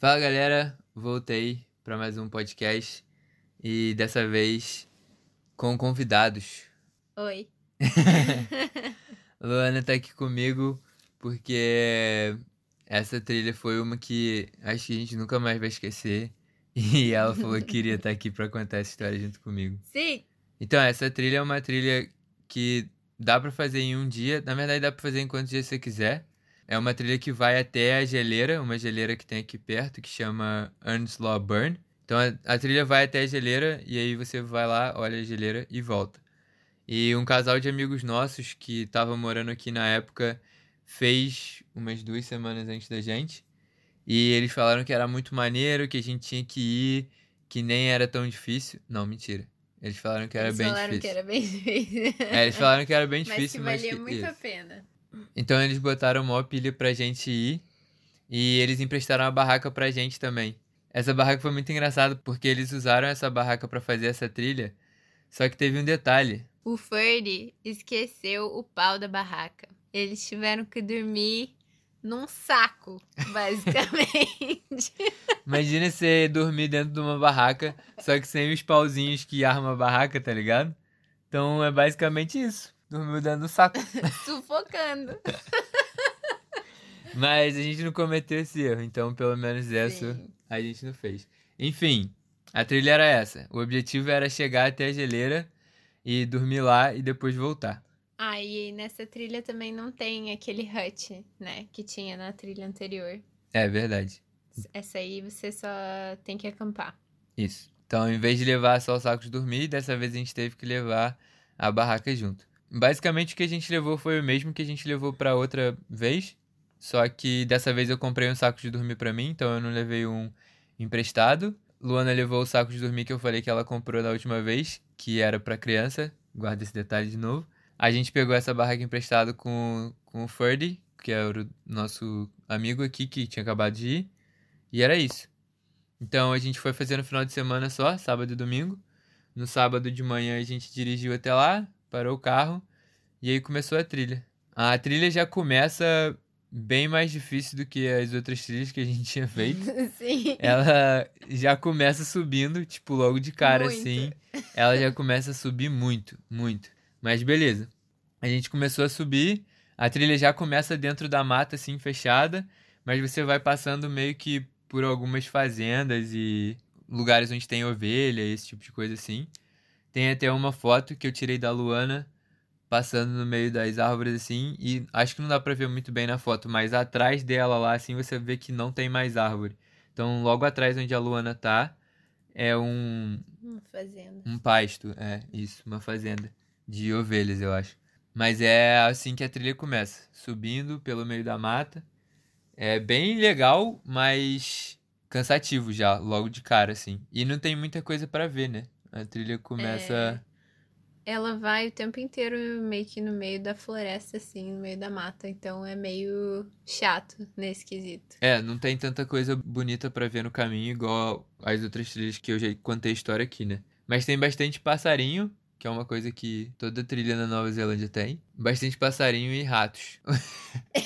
Fala galera, voltei para mais um podcast e dessa vez com convidados. Oi. Luana tá aqui comigo porque essa trilha foi uma que acho que a gente nunca mais vai esquecer e ela falou que queria estar aqui para contar essa história junto comigo. Sim. Então, essa trilha é uma trilha que dá para fazer em um dia, na verdade dá para fazer em quantos dias você quiser. É uma trilha que vai até a geleira, uma geleira que tem aqui perto, que chama Earnslaw Burn. Então a, a, trilha vai até a geleira e aí você vai lá, olha a geleira e volta. E um casal de amigos nossos que estava morando aqui na época fez umas duas semanas antes da gente. E eles falaram que era muito maneiro, que a gente tinha que ir, que nem era tão difícil. Não, mentira. Eles falaram que era eles bem difícil. Eles falaram que era bem difícil. É, eles falaram que era bem difícil, mas que valia muito isso. a pena. Então eles botaram uma pilha pra gente ir e eles emprestaram a barraca pra gente também. Essa barraca foi muito engraçada porque eles usaram essa barraca para fazer essa trilha, só que teve um detalhe. O Ferdy esqueceu o pau da barraca. Eles tiveram que dormir num saco, basicamente. Imagina você dormir dentro de uma barraca, só que sem os pauzinhos que arma a barraca, tá ligado? Então é basicamente isso. Dormiu dentro do saco. Sufocando. Mas a gente não cometeu esse erro, então pelo menos essa Sim. a gente não fez. Enfim, a trilha era essa. O objetivo era chegar até a geleira e dormir lá e depois voltar. Ah, e nessa trilha também não tem aquele hut, né? Que tinha na trilha anterior. É verdade. Essa aí você só tem que acampar. Isso. Então, em vez de levar só o saco de dormir, dessa vez a gente teve que levar a barraca junto. Basicamente o que a gente levou foi o mesmo que a gente levou para outra vez, só que dessa vez eu comprei um saco de dormir para mim, então eu não levei um emprestado. Luana levou o saco de dormir que eu falei que ela comprou da última vez, que era para criança. Guarda esse detalhe de novo. A gente pegou essa barraca emprestada com, com o Ferdy, que é o nosso amigo aqui que tinha acabado de ir. E era isso. Então a gente foi fazer no final de semana só, sábado e domingo. No sábado de manhã a gente dirigiu até lá, parou o carro e aí começou a trilha. A trilha já começa bem mais difícil do que as outras trilhas que a gente tinha feito. Sim. Ela já começa subindo, tipo, logo de cara, Muito. assim. Ela já começa a subir muito, muito. Mas beleza. A gente começou a subir, a trilha já começa dentro da mata, assim, fechada, mas você vai passando meio que por algumas fazendas e lugares onde tem ovelha, esse tipo de coisa assim. Tem até uma foto que eu tirei da Luana passando no meio das árvores assim, e acho que não dá pra ver muito bem na foto, mas atrás dela lá assim você vê que não tem mais árvore. Então, logo atrás onde a Luana tá é um Uma fazenda. um pasto, é, isso, uma fazenda de ovelhas, eu acho. Mas é assim que a trilha começa, subindo pelo meio da mata. É bem legal, mas cansativo já, logo de cara, assim. E não tem muita coisa pra ver, né? A trilha começa. Ela vai o tempo inteiro meio que no meio da floresta, assim, no meio da mata. Então é meio chato nesse quesito. É, não tem tanta coisa bonita pra ver no caminho, igual as outras trilhas que eu já contei a história aqui, né? Mas tem bastante passarinho, que é uma coisa que toda trilha na Nova Zelândia tem. Bastante passarinho e ratos.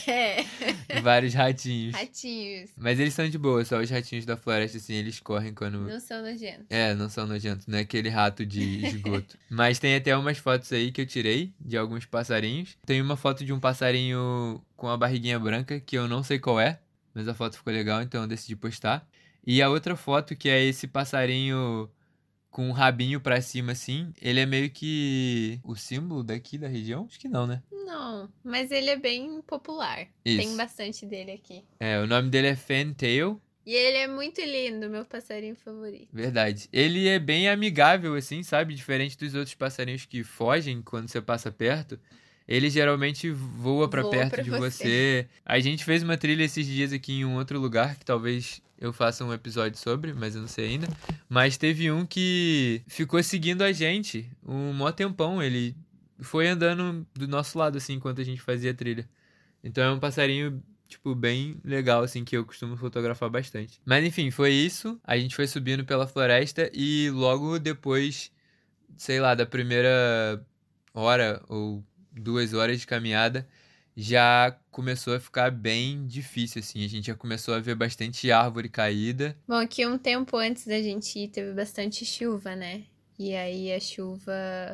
É. Vários ratinhos. Ratinhos. Mas eles são de boa, só os ratinhos da floresta, assim, eles correm quando. Não são nojentos. É, não são nojentos, não é aquele rato de esgoto. Mas tem até umas fotos aí que eu tirei de alguns passarinhos. Tem uma foto de um passarinho com a barriguinha branca, que eu não sei qual é, mas a foto ficou legal, então eu decidi postar. E a outra foto, que é esse passarinho com o rabinho pra cima, assim, ele é meio que o símbolo daqui da região? Acho que não, né? Não, mas ele é bem popular. Isso. Tem bastante dele aqui. É, o nome dele é Fantail. E ele é muito lindo, meu passarinho favorito. Verdade. Ele é bem amigável, assim, sabe? Diferente dos outros passarinhos que fogem quando você passa perto. Ele geralmente voa pra Voa perto pra de você. você. A gente fez uma trilha esses dias aqui em um outro lugar, que talvez eu faça um episódio sobre, mas eu não sei ainda. Mas teve um que ficou seguindo a gente um mó tempão. Ele foi andando do nosso lado, assim, enquanto a gente fazia a trilha. Então é um passarinho tipo, bem legal, assim, que eu costumo fotografar bastante. Mas enfim, foi isso. A gente foi subindo pela floresta e logo depois, sei lá, da primeira hora ou duas horas de caminhada, já começou a ficar bem difícil, assim. A gente já começou a ver bastante árvore caída. Bom, aqui um tempo antes da gente ir, teve bastante chuva, né? E aí a chuva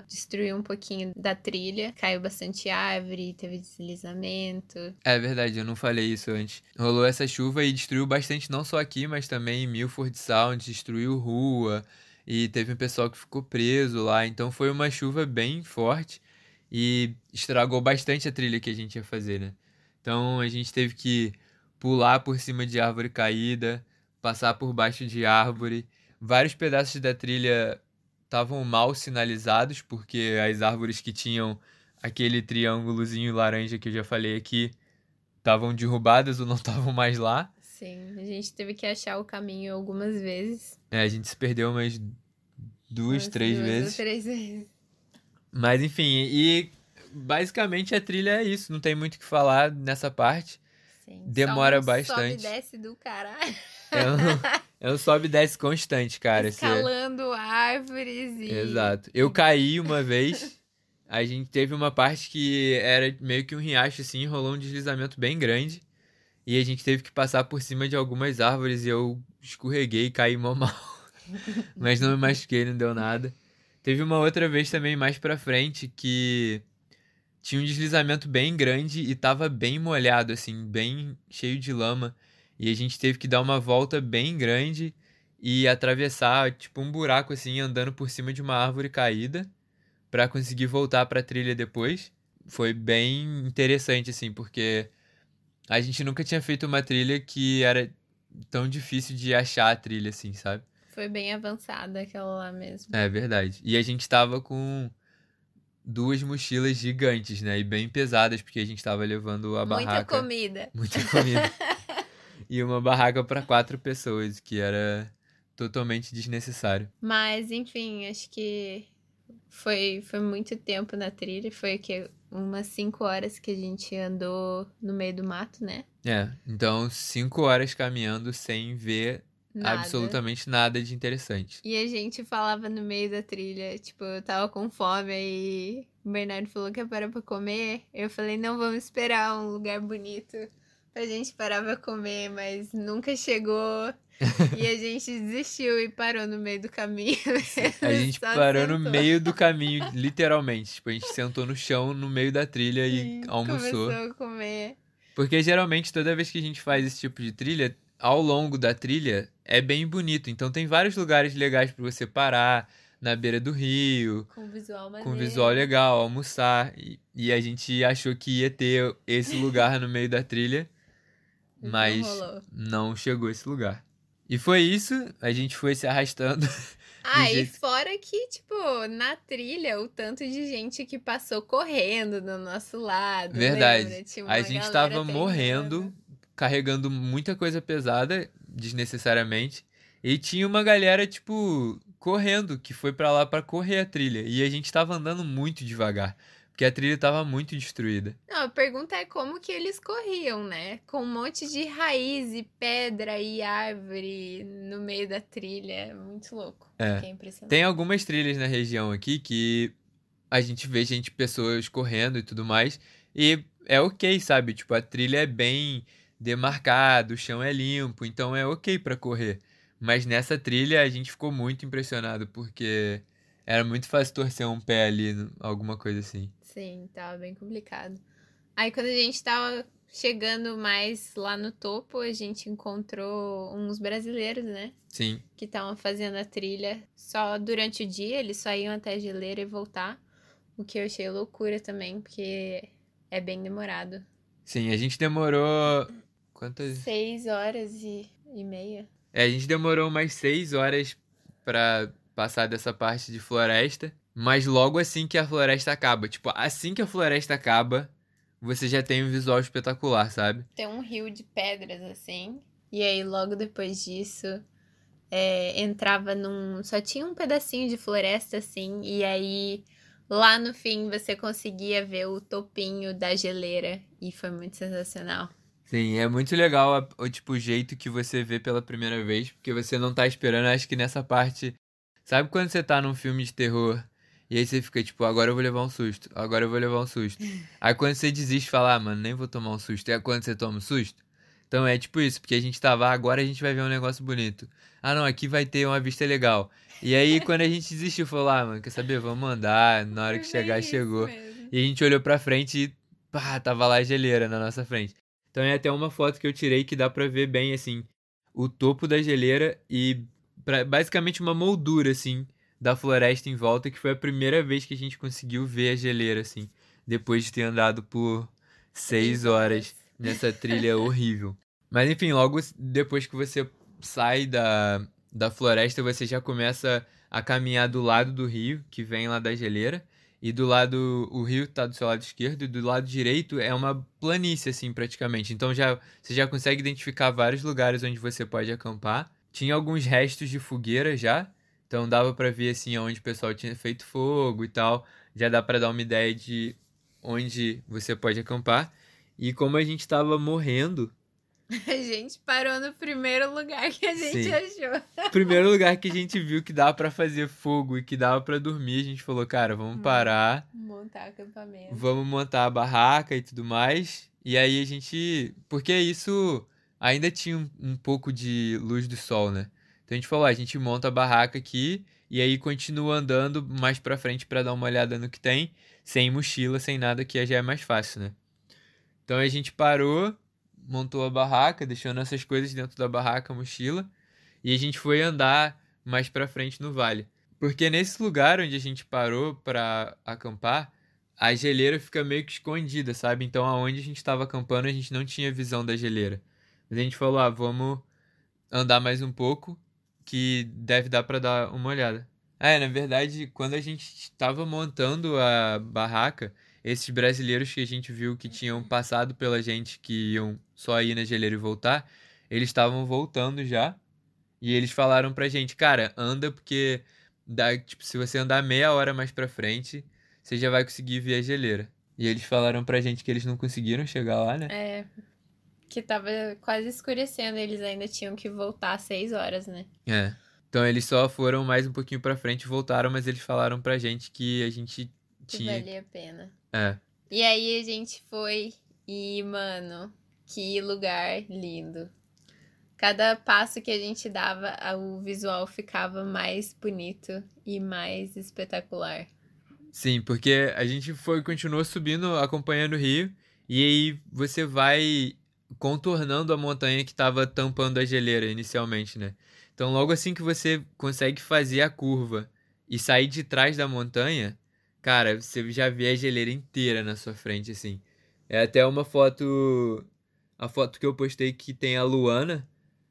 destruiu um pouquinho da trilha, caiu bastante árvore, teve deslizamento. É verdade, eu não falei isso antes. Rolou essa chuva e destruiu bastante, não só aqui, mas também em Milford Sound, destruiu rua e teve um pessoal que ficou preso lá. Então foi uma chuva bem forte e estragou bastante a trilha que a gente ia fazer, né? Então a gente teve que pular por cima de árvore caída, passar por baixo de árvore. Vários pedaços da trilha estavam mal sinalizados, porque as árvores que tinham aquele triângulozinho laranja que eu já falei aqui estavam derrubadas ou não estavam mais lá. Sim, a gente teve que achar o caminho algumas vezes. É, a gente se perdeu umas duas, três duas vezes. Ou três vezes. Mas enfim, e basicamente a trilha é isso, não tem muito o que falar nessa parte. Sim, Demora um bastante. Sobe e desce do caralho. É um, é um sobe e desce constante, cara. Esse- Escalando árvores e. Exato. Eu caí uma vez. A gente teve uma parte que era meio que um riacho assim, rolou um deslizamento bem grande. E a gente teve que passar por cima de algumas árvores e eu escorreguei e caí mal. Mas não me machuquei, não deu nada. Teve uma outra vez também mais pra frente que tinha um deslizamento bem grande e tava bem molhado, assim, bem cheio de lama. E a gente teve que dar uma volta bem grande e atravessar, tipo, um buraco, assim, andando por cima de uma árvore caída pra conseguir voltar pra trilha depois. Foi bem interessante, assim, porque a gente nunca tinha feito uma trilha que era tão difícil de achar a trilha, assim, sabe? Foi bem avançada aquela lá mesmo. É verdade. E a gente tava com duas mochilas gigantes, né? E bem pesadas, porque a gente tava levando a Muita barraca. comida. Muita comida. e uma barraca para quatro pessoas, que era totalmente desnecessário. Mas, enfim, acho que foi, foi muito tempo na trilha. Foi o quê? Umas cinco horas que a gente andou no meio do mato, né? É, então cinco horas caminhando sem ver Nada. absolutamente nada de interessante. E a gente falava no meio da trilha, tipo, eu tava com fome e o Bernardo falou que ia parar pra comer. Eu falei, não, vamos esperar um lugar bonito pra gente parar pra comer, mas nunca chegou. e a gente desistiu e parou no meio do caminho. A gente parou no sentou. meio do caminho, literalmente. Tipo, a gente sentou no chão, no meio da trilha e almoçou. Começou a comer. Porque geralmente toda vez que a gente faz esse tipo de trilha, ao longo da trilha é bem bonito. Então tem vários lugares legais pra você parar, na beira do rio, Com visual maneiro. com visual legal, almoçar. E, e a gente achou que ia ter esse lugar no meio da trilha, Não mas rolou. não chegou esse lugar. E foi isso, a gente foi se arrastando. Ah, e fora que, tipo, na trilha, o tanto de gente que passou correndo do nosso lado. Verdade. A gente tava morrendo, carregando muita coisa pesada, desnecessariamente. E tinha uma galera, tipo, correndo, que foi pra lá pra correr a trilha. E a gente tava andando muito devagar, porque a trilha tava muito destruída. Não, a pergunta é como que eles corriam, né? Com um monte de raiz e pedra e árvore no meio da trilha. É muito louco. É. Tem algumas trilhas na região aqui que a gente vê gente, pessoas correndo e tudo mais. E é ok, sabe? Tipo, a trilha é bem demarcada, o chão é limpo, então é ok pra correr. Mas nessa trilha a gente ficou muito impressionado, porque era muito fácil torcer um pé ali, alguma coisa assim. Sim, tava bem complicado. Aí quando a gente tava chegando mais lá no topo, a gente encontrou uns brasileiros, né? Sim, que estavam fazendo a trilha só durante o dia, eles só iam até a geleira e voltar. O que eu achei loucura também, porque é bem demorado. sim, a gente demorou. Quantas? Seis horas e, e meia. É, a gente demorou umas seis horas pra passar dessa parte de floresta, mas logo assim que a floresta acaba, tipo, assim que a floresta acaba, você já tem um visual espetacular, sabe? Tem um rio de pedras assim. E aí, logo depois disso, é, entrava num. Só tinha um pedacinho de floresta assim. E aí, lá no fim, você conseguia ver o topinho da geleira. E foi muito sensacional. Sim, é muito legal o tipo o jeito que você vê pela primeira vez, porque você não tá esperando, acho que nessa parte, sabe quando você tá num filme de terror E aí você fica tipo, agora eu vou levar um susto, agora eu vou levar um susto. aí quando você desiste, fala, ah, mano, nem vou tomar um susto. É quando você toma um susto. Então é tipo isso, porque a gente tava, ah, agora a gente vai ver um negócio bonito. Ah, não, aqui vai ter uma vista legal. E aí quando a gente desistiu, falou, ah, mano, quer saber? Vamos andar. Na hora que chegar, chegou. E a gente olhou pra frente e pá, tava lá a geleira na nossa frente. Então é até uma foto que eu tirei que dá pra ver bem, assim, o topo da geleira e pra, basicamente uma moldura, assim, da floresta em volta, que foi a primeira vez que a gente conseguiu ver a geleira, assim, depois de ter andado por seis horas nessa trilha horrível. Mas enfim, logo depois que você sai da, da floresta, você já começa a caminhar do lado do rio, que vem lá da geleira. E do lado, o rio tá do seu lado esquerdo, e do lado direito é uma planície, assim, praticamente. Então já você já consegue identificar vários lugares onde você pode acampar. Tinha alguns restos de fogueira já, então dava para ver assim onde o pessoal tinha feito fogo e tal. Já dá para dar uma ideia de onde você pode acampar. E como a gente estava morrendo. A gente parou no primeiro lugar que a gente Sim. achou. Primeiro lugar que a gente viu que dava para fazer fogo e que dava para dormir, a gente falou, cara, vamos parar. Montar acampamento. Vamos montar a barraca e tudo mais. E aí a gente. Porque isso ainda tinha um, um pouco de luz do sol, né? Então a gente falou, ah, a gente monta a barraca aqui e aí continua andando mais para frente para dar uma olhada no que tem, sem mochila, sem nada, que já é mais fácil, né? Então a gente parou, montou a barraca, deixou nossas coisas dentro da barraca, mochila, e a gente foi andar mais para frente no vale. Porque nesse lugar onde a gente parou para acampar, a geleira fica meio que escondida, sabe? Então aonde a gente estava acampando, a gente não tinha visão da geleira. Mas a gente falou, ah, vamos andar mais um pouco que deve dar para dar uma olhada. É, na verdade, quando a gente estava montando a barraca, esses brasileiros que a gente viu que tinham passado pela gente, que iam só ir na geleira e voltar, eles estavam voltando já. E eles falaram pra gente, cara, anda porque dá, tipo, se você andar meia hora mais pra frente, você já vai conseguir ver a geleira. E eles falaram pra gente que eles não conseguiram chegar lá, né? É, que tava quase escurecendo, eles ainda tinham que voltar às seis horas, né? É. Então eles só foram mais um pouquinho pra frente e voltaram, mas eles falaram pra gente que a gente tinha. Que valia a pena. É. E aí a gente foi e, mano, que lugar lindo. Cada passo que a gente dava, o visual ficava mais bonito e mais espetacular. Sim, porque a gente foi continuou subindo, acompanhando o rio, e aí você vai contornando a montanha que estava tampando a geleira inicialmente, né? Então, logo assim que você consegue fazer a curva e sair de trás da montanha, cara, você já vê a geleira inteira na sua frente, assim. É até uma foto. A foto que eu postei que tem a Luana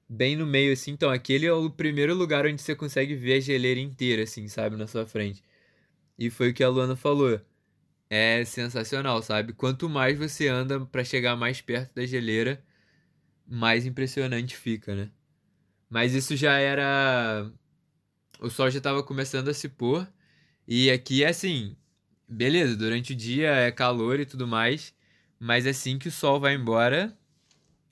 bem no meio, assim. Então, aquele é o primeiro lugar onde você consegue ver a geleira inteira, assim, sabe, na sua frente. E foi o que a Luana falou é sensacional, sabe? Quanto mais você anda para chegar mais perto da geleira, mais impressionante fica, né? Mas isso já era. O sol já estava começando a se pôr. E aqui é assim, beleza, durante o dia é calor e tudo mais, mas assim que o sol vai embora.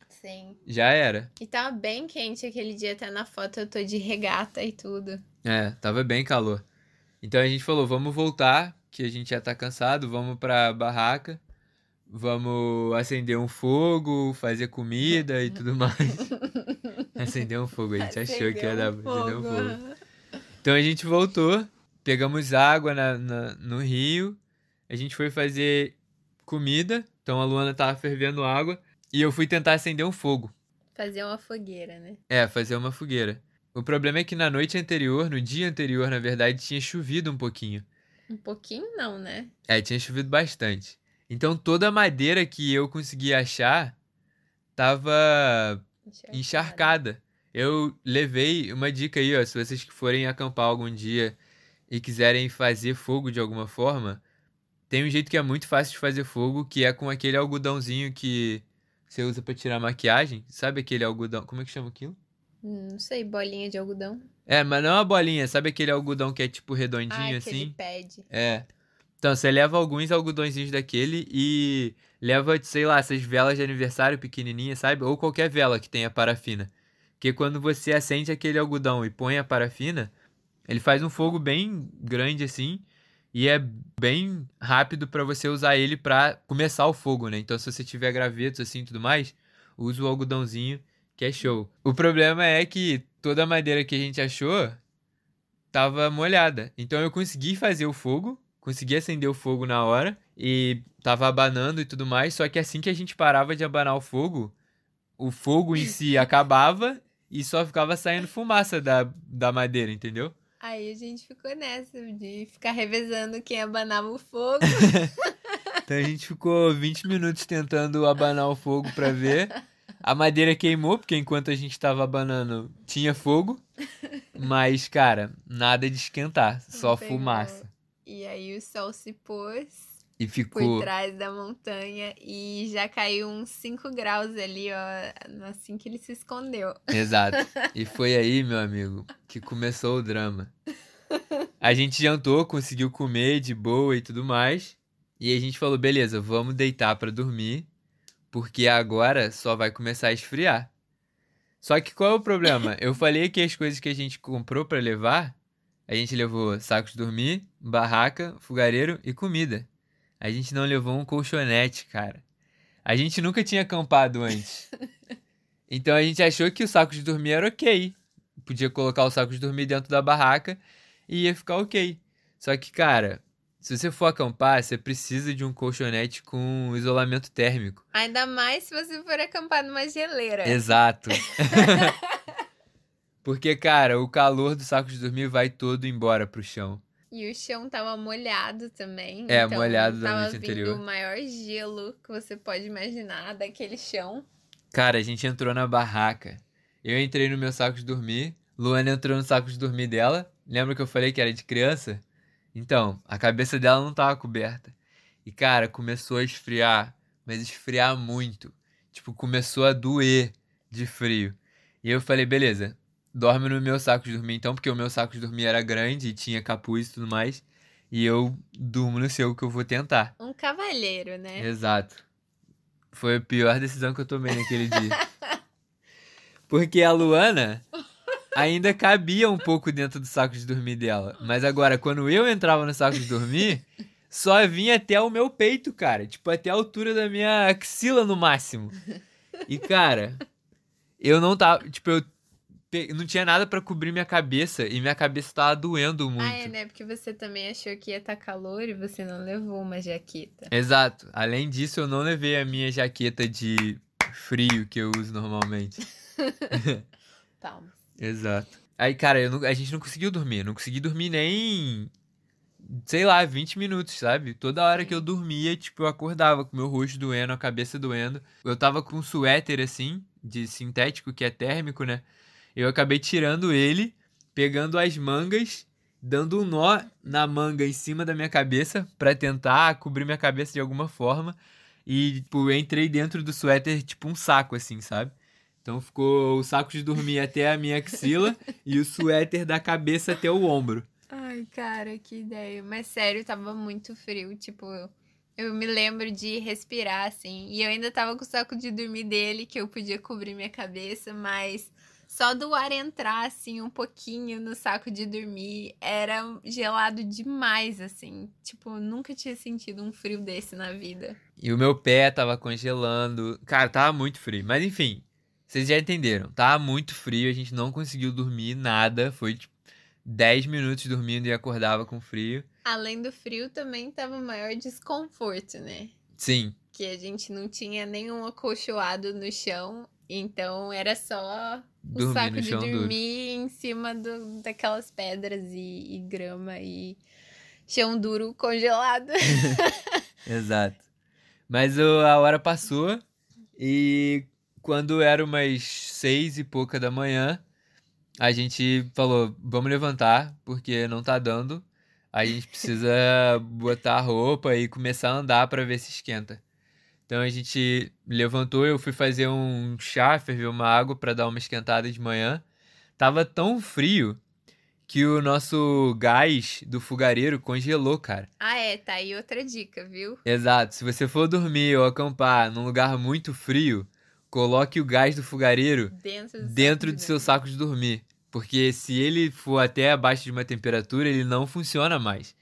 Sim. Já era. E tava bem quente aquele dia, até na foto eu tô de regata e tudo. É, tava bem calor. Então a gente falou, vamos voltar que a gente já tá cansado, vamos pra barraca, vamos acender um fogo, fazer comida e tudo mais. acender um fogo, a gente achou que ia dar pra acender um fogo. Então a gente voltou, pegamos água na, na, no rio, a gente foi fazer comida, então a Luana tava fervendo água, e eu fui tentar acender um fogo. Fazer uma fogueira, né? É, fazer uma fogueira. O problema é que na noite anterior, no dia anterior, na verdade, tinha chovido um pouquinho. Um pouquinho não, né? É, tinha chovido bastante. Então toda a madeira que eu consegui achar tava encharcada. encharcada. Eu levei uma dica aí, ó, se vocês forem acampar algum dia e quiserem fazer fogo de alguma forma, tem um jeito que é muito fácil de fazer fogo, que é com aquele algodãozinho que você usa para tirar maquiagem. Sabe aquele algodão? Como é que chama aquilo? Não sei, bolinha de algodão. É, mas não é uma bolinha, sabe aquele algodão que é tipo redondinho ah, assim? pad. É. Então, você leva alguns algodõezinhos daquele e leva, sei lá, essas velas de aniversário pequenininhas, sabe? Ou qualquer vela que tenha parafina. Porque quando você acende aquele algodão e põe a parafina, ele faz um fogo bem grande assim. e é bem rápido para você usar ele para começar o fogo, né? Então se você tiver gravetos assim e tudo mais, usa o algodãozinho que é show. O problema é que toda a madeira que a gente achou tava molhada. Então eu consegui fazer o fogo, consegui acender o fogo na hora e tava abanando e tudo mais, só que assim que a gente parava de abanar o fogo, o fogo em si acabava e só ficava saindo fumaça da, da madeira, entendeu? Aí a gente ficou nessa de ficar revezando quem abanava o fogo. então a gente ficou 20 minutos tentando abanar o fogo para ver. A madeira queimou, porque enquanto a gente tava abanando tinha fogo. Mas, cara, nada de esquentar, só fumaça. E aí o sol se pôs e ficou. Por trás da montanha e já caiu uns 5 graus ali, ó, assim que ele se escondeu. Exato. E foi aí, meu amigo, que começou o drama. A gente jantou, conseguiu comer de boa e tudo mais. E a gente falou: beleza, vamos deitar para dormir, porque agora só vai começar a esfriar. Só que qual é o problema? Eu falei que as coisas que a gente comprou para levar, a gente levou sacos de dormir, barraca, fogareiro e comida. A gente não levou um colchonete, cara. A gente nunca tinha acampado antes. Então a gente achou que o saco de dormir era ok. Podia colocar o saco de dormir dentro da barraca e ia ficar ok. Só que, cara, se você for acampar, você precisa de um colchonete com isolamento térmico. Ainda mais se você for acampar numa geleira. Exato. Porque, cara, o calor do saco de dormir vai todo embora pro chão. E o chão tava molhado também. É, então molhado da noite anterior. o maior gelo que você pode imaginar daquele chão. Cara, a gente entrou na barraca. Eu entrei no meu saco de dormir. Luana entrou no saco de dormir dela. Lembra que eu falei que era de criança? Então, a cabeça dela não tava coberta. E, cara, começou a esfriar. Mas esfriar muito. Tipo, começou a doer de frio. E eu falei, beleza, dorme no meu saco de dormir então, porque o meu saco de dormir era grande e tinha capuz e tudo mais. E eu durmo no seu que eu vou tentar. Um cavalheiro, né? Exato. Foi a pior decisão que eu tomei naquele dia. Porque a Luana ainda cabia um pouco dentro do saco de dormir dela. Mas agora, quando eu entrava no saco de dormir, só vinha até o meu peito, cara. Tipo, até a altura da minha axila no máximo. E, cara, eu não tava. Tipo, eu não tinha nada para cobrir minha cabeça e minha cabeça tava doendo muito. Ah, é, né? Porque você também achou que ia estar tá calor e você não levou uma jaqueta. Exato. Além disso, eu não levei a minha jaqueta de frio que eu uso normalmente. Palmas. Exato. Aí, cara, não, a gente não conseguiu dormir. Não consegui dormir nem, sei lá, 20 minutos, sabe? Toda hora que eu dormia, tipo, eu acordava com meu rosto doendo, a cabeça doendo. Eu tava com um suéter, assim, de sintético, que é térmico, né? Eu acabei tirando ele, pegando as mangas, dando um nó na manga em cima da minha cabeça para tentar cobrir minha cabeça de alguma forma. E, tipo, eu entrei dentro do suéter, tipo um saco, assim, sabe? Então ficou o saco de dormir até a minha axila e o suéter da cabeça até o ombro. Ai, cara, que ideia. Mas sério, tava muito frio. Tipo, eu me lembro de respirar, assim. E eu ainda tava com o saco de dormir dele, que eu podia cobrir minha cabeça, mas só do ar entrar, assim, um pouquinho no saco de dormir era gelado demais, assim. Tipo, nunca tinha sentido um frio desse na vida. E o meu pé tava congelando. Cara, tava muito frio. Mas enfim, vocês já entenderam. Tava muito frio, a gente não conseguiu dormir nada. Foi tipo 10 minutos dormindo e acordava com frio. Além do frio, também tava maior desconforto, né? Sim. Que a gente não tinha nenhum acolchoado no chão. Então era só o saco de dormir duro. em cima do, daquelas pedras e, e grama e chão duro congelado. Exato. Mas o, a hora passou e quando era umas seis e pouca da manhã, a gente falou, vamos levantar, porque não tá dando. A gente precisa botar a roupa e começar a andar para ver se esquenta. Então a gente levantou, eu fui fazer um chá, ferver uma água para dar uma esquentada de manhã. Tava tão frio que o nosso gás do fogareiro congelou, cara. Ah, é, tá aí outra dica, viu? Exato. Se você for dormir ou acampar num lugar muito frio, coloque o gás do fogareiro dentro do, dentro do seu saco de dormir. Porque se ele for até abaixo de uma temperatura, ele não funciona mais.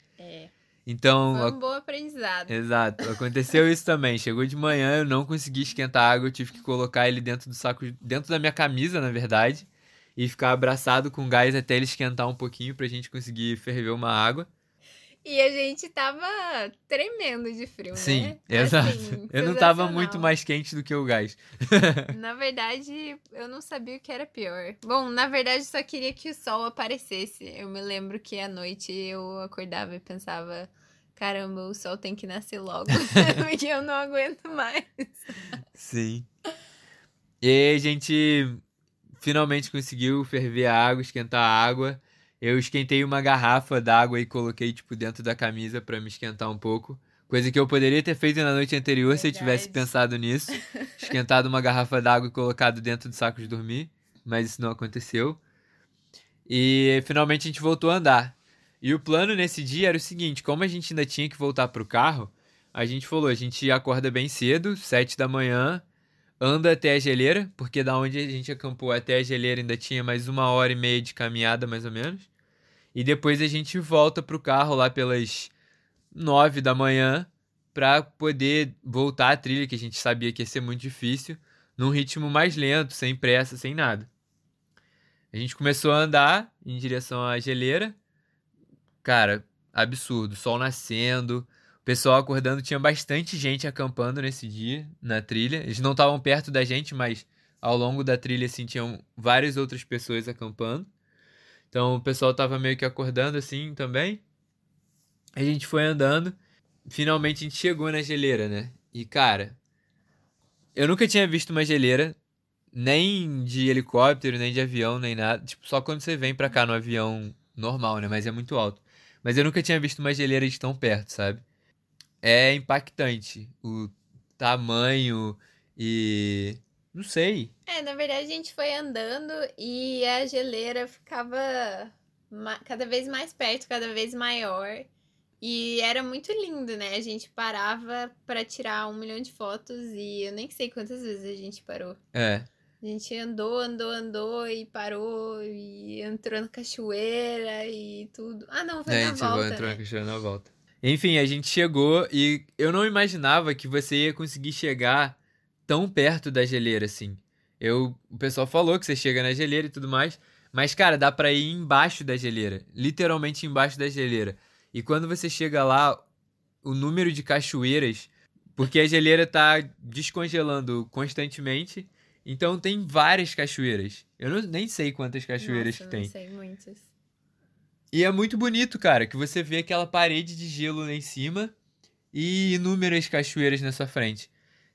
Então. Foi um bom aprendizado. Exato. Aconteceu isso também. Chegou de manhã, eu não consegui esquentar água, eu tive que colocar ele dentro do saco, dentro da minha camisa, na verdade, e ficar abraçado com gás até ele esquentar um pouquinho pra gente conseguir ferver uma água. E a gente tava tremendo de frio, Sim, né? exato. Assim, eu não tava muito mais quente do que o gás. Na verdade, eu não sabia o que era pior. Bom, na verdade, só queria que o sol aparecesse. Eu me lembro que à noite eu acordava e pensava: caramba, o sol tem que nascer logo, porque eu não aguento mais. Sim. E a gente finalmente conseguiu ferver a água, esquentar a água. Eu esquentei uma garrafa d'água e coloquei, tipo, dentro da camisa pra me esquentar um pouco. Coisa que eu poderia ter feito na noite anterior se eu tivesse Verdade. pensado nisso. Esquentado uma garrafa d'água e colocado dentro do saco de dormir. Mas isso não aconteceu. E finalmente a gente voltou a andar. E o plano nesse dia era o seguinte: como a gente ainda tinha que voltar pro carro, a gente falou: a gente acorda bem cedo, sete da manhã, anda até a geleira, porque da onde a gente acampou até a geleira ainda tinha mais uma hora e meia de caminhada, mais ou menos. E depois a gente volta pro carro lá pelas nove da manhã pra poder voltar à trilha, que a gente sabia que ia ser muito difícil, num ritmo mais lento, sem pressa, sem nada. A gente começou a andar em direção à geleira. Cara, absurdo, sol nascendo, o pessoal acordando, tinha bastante gente acampando nesse dia na trilha. Eles não estavam perto da gente, mas ao longo da trilha assim tinham várias outras pessoas acampando. Então o pessoal tava meio que acordando assim também. A gente foi andando, finalmente a gente chegou na geleira, né? E cara, eu nunca tinha visto uma geleira nem de helicóptero, nem de avião, nem nada. Tipo, só quando você vem pra cá no avião normal, né? Mas é muito alto. Mas eu nunca tinha visto uma geleira de tão perto, sabe? É impactante o tamanho e. Não sei. É, na verdade, a gente foi andando e a geleira ficava cada vez mais perto, cada vez maior. E era muito lindo, né? A gente parava pra tirar um milhão de fotos e eu nem sei quantas vezes a gente parou. É. A gente andou, andou, andou e parou e entrou na cachoeira e tudo. Ah, não, foi É, a na gente volta, entrou na né? cachoeira na volta. Enfim, a gente chegou e eu não imaginava que você ia conseguir chegar tão perto da geleira assim. Eu, o pessoal falou que você chega na geleira e tudo mais, mas cara, dá pra ir embaixo da geleira, literalmente embaixo da geleira. E quando você chega lá, o número de cachoeiras, porque a geleira tá descongelando constantemente, então tem várias cachoeiras. Eu não- nem sei quantas cachoeiras Nossa, que tem. Sei muitas. E é muito bonito, cara, que você vê aquela parede de gelo lá em cima e inúmeras cachoeiras na sua frente.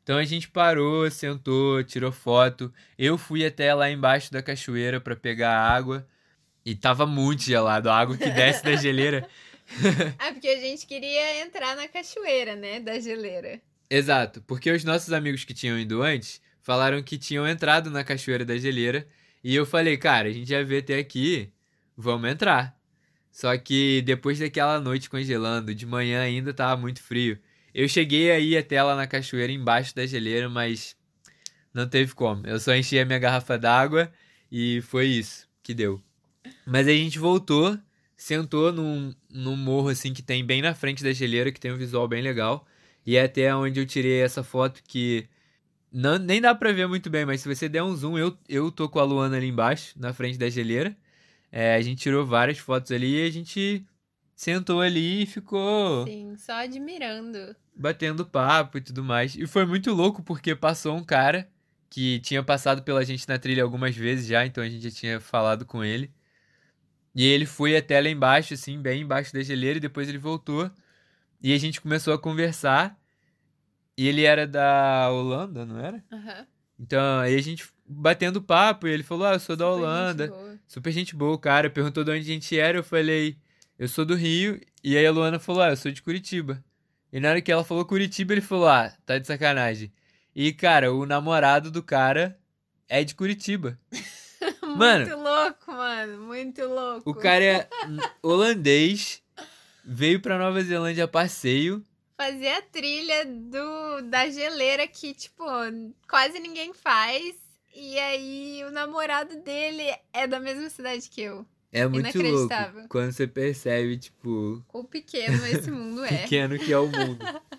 Então a gente parou, sentou, tirou foto. Eu fui até lá embaixo da cachoeira pra pegar água e tava muito gelado, a água que desce da geleira. Ah, porque a gente queria entrar na cachoeira, né? Da geleira. Exato, porque os nossos amigos que tinham ido antes falaram que tinham entrado na cachoeira da geleira e eu falei, cara, a gente já veio até aqui, vamos entrar. Só que depois daquela noite congelando, de manhã ainda tava muito frio. Eu cheguei aí até lá na cachoeira embaixo da geleira, mas não teve como. Eu só enchi a minha garrafa d'água e foi isso que deu. Mas a gente voltou, sentou num, num morro assim que tem bem na frente da geleira, que tem um visual bem legal. E é até onde eu tirei essa foto que não, nem dá pra ver muito bem, mas se você der um zoom, eu, eu tô com a Luana ali embaixo, na frente da geleira. É, a gente tirou várias fotos ali e a gente sentou ali e ficou Sim, só admirando. batendo papo e tudo mais. E foi muito louco porque passou um cara que tinha passado pela gente na trilha algumas vezes já, então a gente já tinha falado com ele. E ele foi até lá embaixo, assim, bem embaixo da geleira, e depois ele voltou. E a gente começou a conversar. E ele era da Holanda, não era? Aham. Então, aí a gente batendo papo, e ele falou: Ah, eu sou da gente Holanda. boa. Super gente boa, o cara. Perguntou de onde a gente era, eu falei, eu sou do Rio. E aí a Luana falou, ah, eu sou de Curitiba. E na hora que ela falou Curitiba, ele falou, ah, tá de sacanagem. E, cara, o namorado do cara é de Curitiba. Mano. Muito louco, mano. Muito louco. O cara é holandês, veio pra Nova Zelândia a passeio. Fazer a trilha do, da geleira que, tipo, quase ninguém faz. E aí o namorado dele é da mesma cidade que eu. É muito louco quando você percebe, tipo, Quão pequeno esse mundo é. pequeno que é o mundo.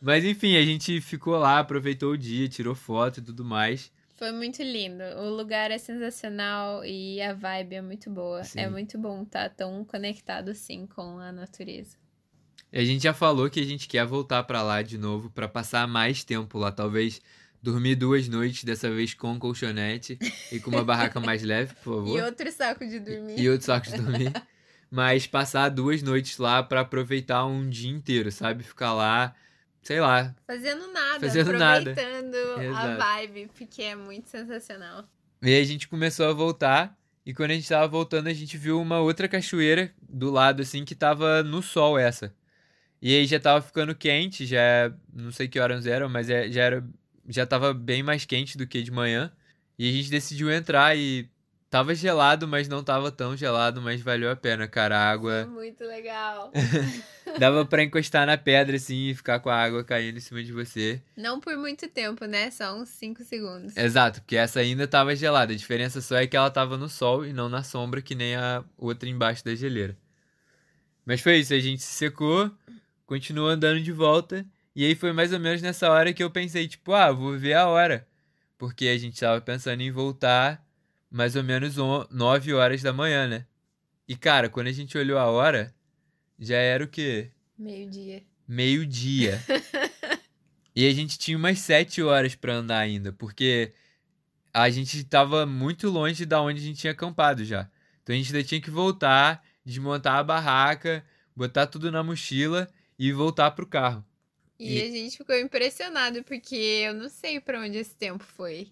Mas enfim, a gente ficou lá, aproveitou o dia, tirou foto e tudo mais. Foi muito lindo. O lugar é sensacional e a vibe é muito boa. Sim. É muito bom estar tão conectado assim com a natureza. A gente já falou que a gente quer voltar pra lá de novo pra passar mais tempo lá, talvez dormir duas noites, dessa vez com colchonete e com uma barraca mais leve, por favor. E outro saco de dormir. e outro saco de dormir. Mas passar duas noites lá pra aproveitar um dia inteiro, sabe? Ficar lá, sei lá. Fazendo nada, Fazendo nada. aproveitando a Exato. vibe, porque é muito sensacional. E aí a gente começou a voltar. E quando a gente tava voltando, a gente viu uma outra cachoeira do lado, assim, que tava no sol essa. E aí já tava ficando quente, já não sei que horas eram, mas é- já era já tava bem mais quente do que de manhã. E a gente decidiu entrar e tava gelado, mas não tava tão gelado, mas valeu a pena, cara. A água Muito legal. dava pra encostar na pedra assim e ficar com a água caindo em cima de você. Não por muito tempo, né? Só uns 5 segundos. Exato, porque essa ainda tava gelada. A diferença só é que ela tava no sol e não na sombra, que nem a outra embaixo da geleira. Mas foi isso, a gente se secou, continuou andando de volta. E aí foi mais ou menos nessa hora que eu pensei, tipo, ah, vou ver a hora. Porque a gente tava pensando em voltar mais ou menos 9 horas da manhã, né? E cara, quando a gente olhou a hora, já era o quê? Meio-dia. meio-dia. e a gente tinha umas sete horas pra andar ainda, porque a gente tava muito longe da onde a gente tinha acampado já. Então a gente ainda tinha que voltar, desmontar a barraca, botar tudo na mochila e voltar pro carro. E, E- a gente ficou impressionado, porque eu não sei pra onde esse tempo foi.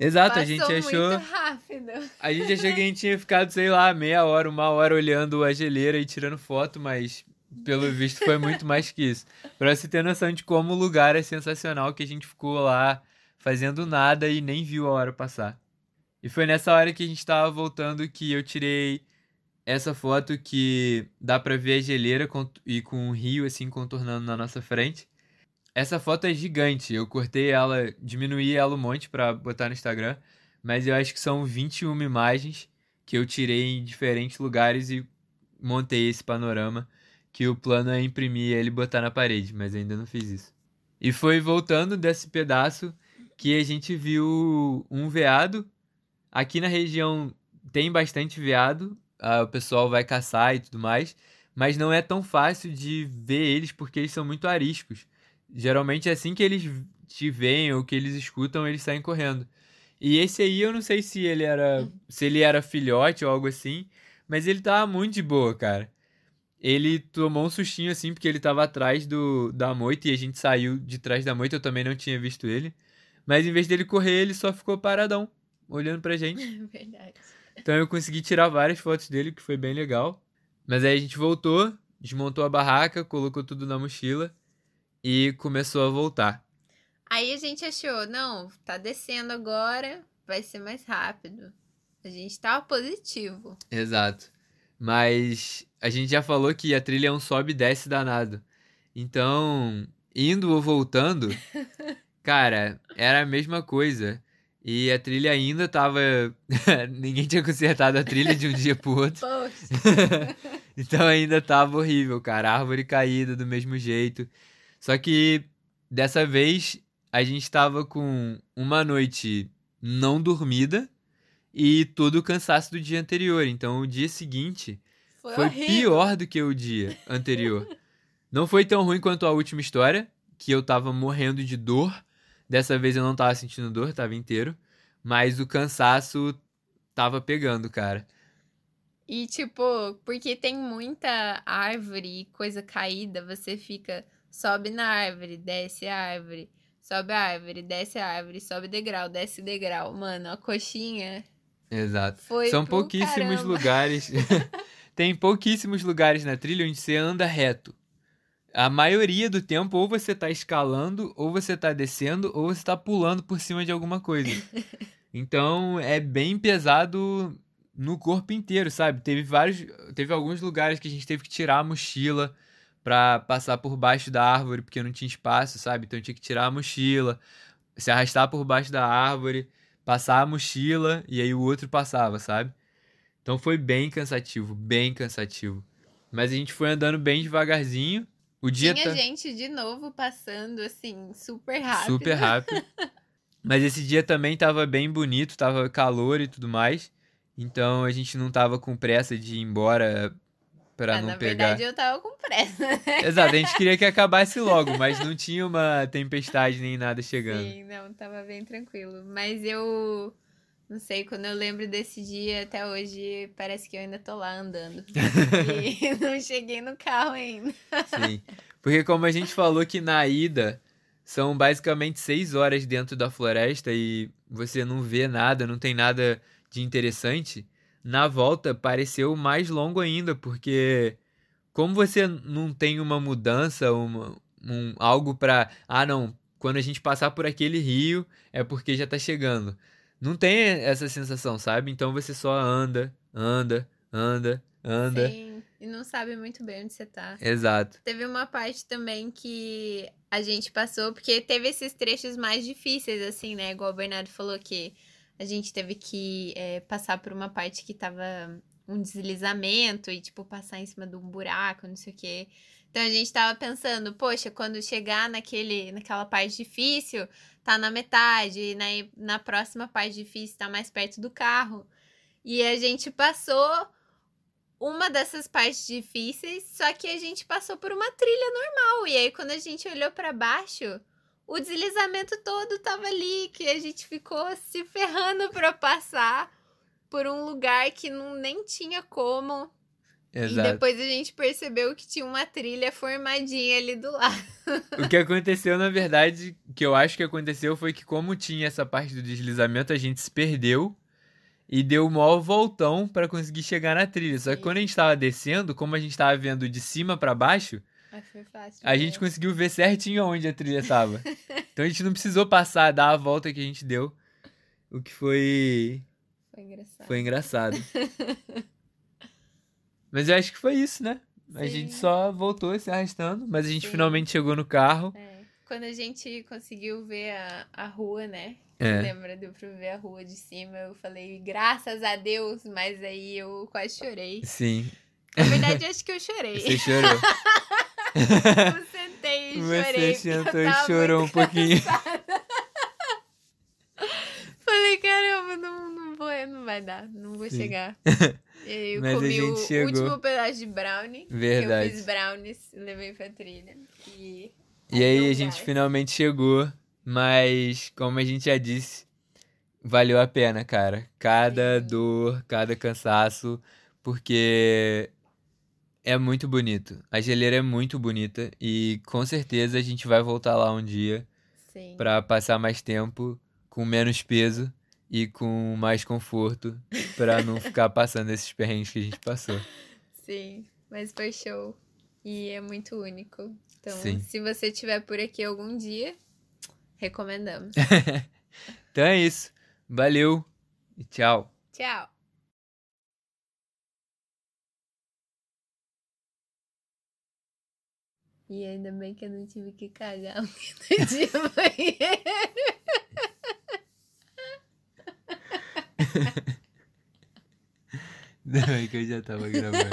Exato, Passou a gente achou, muito rápido. a gente achou que a gente tinha ficado, sei lá, meia hora, uma hora olhando a geleira e tirando foto, mas pelo visto foi muito mais que isso. Pra você ter noção de como o lugar é sensacional, que a gente ficou lá fazendo nada e nem viu a hora passar. E foi nessa hora que a gente tava voltando que eu tirei essa foto que dá pra ver a geleira e com o rio assim contornando na nossa frente. Essa foto é gigante, eu cortei ela, diminuí ela um monte pra botar no Instagram, mas eu acho que são 21 imagens que eu tirei em diferentes lugares e montei esse panorama, que o plano é imprimir ele e botar na parede, mas ainda não fiz isso. E foi voltando desse pedaço que a gente viu um veado. Aqui na região tem bastante veado, ah, o pessoal vai caçar e tudo mais, mas não é tão fácil de ver eles porque eles são muito ariscos. Geralmente assim que eles te veem ou que eles escutam, eles saem correndo. E esse aí eu não sei se ele era, se ele era filhote ou algo assim, mas ele tava muito de boa, cara. Ele tomou um sustinho assim porque ele tava atrás do da moita e a gente saiu de trás da moita, eu também não tinha visto ele. Mas em vez dele correr, ele só ficou paradão, olhando pra gente. Verdade. Então eu consegui tirar várias fotos dele, que foi bem legal. Mas aí a gente voltou, desmontou a barraca, colocou tudo na mochila e começou a voltar. Aí a gente achou, não, tá descendo agora, vai ser mais rápido. A gente tava positivo. Exato. Mas a gente já falou que a trilha é um sobe e desce danado. Então, indo ou voltando, cara, era a mesma coisa. E a trilha ainda tava. Ninguém tinha consertado a trilha de um dia pro outro. Então ainda tava horrível, cara. Árvore caída do mesmo jeito. Só que dessa vez a gente tava com uma noite não dormida e todo o cansaço do dia anterior. Então o dia seguinte foi, foi pior do que o dia anterior. Não foi tão ruim quanto a última história, que eu tava morrendo de dor. Dessa vez eu não tava sentindo dor, tava inteiro. Mas o cansaço tava pegando, cara. E tipo, porque tem muita árvore e coisa caída, você fica, sobe na árvore, desce a árvore, sobe a árvore, desce a árvore, sobe degrau, desce degrau. Mano, a coxinha Exato. foi São pouquíssimos caramba. lugares. Tem pouquíssimos lugares na trilha onde você anda reto. A maioria do tempo, ou você tá escalando, ou você tá descendo, ou você tá pulando por cima de alguma coisa. Então é bem pesado no corpo inteiro, sabe? Teve vários. Teve alguns lugares que a gente teve que tirar a mochila pra passar por baixo da árvore, porque não tinha espaço, sabe? Então tinha que tirar a mochila, se arrastar por baixo da árvore, passar a mochila e aí o outro passava, sabe? Então foi bem cansativo, bem cansativo. Mas a gente foi andando bem devagarzinho. O dia Tinha tá gente de novo passando, assim, super rápido. super rápido. Mas esse dia também tava bem bonito, tava calor e tudo mais. Então a gente não tava com pressa de ir embora pra Ah, não na pegar. verdade, eu tava com pressa. Exato, a gente queria que acabasse logo, mas não tinha uma tempestade nem nada chegando. Sim, não, tava bem tranquilo. Mas eu não sei, quando eu lembro desse dia até hoje, parece que eu ainda tô lá andando. e não cheguei no carro ainda. Sim. Porque como a gente falou que na ida são basicamente seis horas dentro da floresta e você não vê nada, não tem nada de interessante, na volta pareceu mais longo ainda, porque como você não tem uma mudança, uma, um, algo pra. Ah, não, quando a gente passar por aquele rio é porque já tá chegando. Não tem essa sensação, sabe? Então você só anda, anda, anda, anda. Sim, e não sabe muito bem onde você tá. Exato. Teve uma parte também que a gente passou, porque teve esses trechos mais difíceis, assim, né? Igual o Bernardo falou que a gente teve que é, passar por uma parte que tava um deslizamento e, tipo, passar em cima de um buraco, não sei o quê. Então a gente tava pensando, poxa, quando chegar naquele, naquela parte difícil, tá na metade, e na, na próxima parte difícil tá mais perto do carro. E a gente passou uma dessas partes difíceis, só que a gente passou por uma trilha normal. E aí, quando a gente olhou para baixo, o deslizamento todo tava ali, que a gente ficou se ferrando para passar por um lugar que não nem tinha como. Exato. E depois a gente percebeu que tinha uma trilha formadinha ali do lado. O que aconteceu, na verdade, que eu acho que aconteceu foi que, como tinha essa parte do deslizamento, a gente se perdeu e deu o maior voltão pra conseguir chegar na trilha. Só que Sim. quando a gente tava descendo, como a gente tava vendo de cima pra baixo, Mas foi fácil. a gente conseguiu ver certinho onde a trilha tava. Então a gente não precisou passar, dar a volta que a gente deu. O que foi, Foi engraçado. foi engraçado. Mas eu acho que foi isso, né? A gente Sim. só voltou se arrastando, mas a gente Sim. finalmente chegou no carro. É. Quando a gente conseguiu ver a, a rua, né? É. Lembra? Deu pra ver a rua de cima. Eu falei, graças a Deus, mas aí eu quase chorei. Sim. Na verdade, acho que eu chorei. Você chorou. Eu sentei e Você chorei. sentou e chorou um pouquinho. Falei, caramba, não, não vou, não vai dar, não vou Sim. chegar. E aí eu Mas a comi o chegou. último pedaço de brownie. Verdade. Eu fiz brownies, levei pra trilha. E, E aí a gente finalmente chegou, mas como a gente já disse, valeu a pena, cara. Cada Sim. dor, cada cansaço, porque é muito bonito. A geleira é muito bonita e com certeza a gente vai voltar lá um dia Sim. pra passar mais tempo com menos peso e com mais conforto pra não ficar passando esses perrengues que a gente passou. Sim, mas foi show. E é muito único. Então, Sim. se você estiver por aqui algum dia, recomendamos. Então é isso. Valeu e tchau. Tchau! E ainda bem que eu não tive que cagar no dia banheiro. Não, é que eu já tava gravando.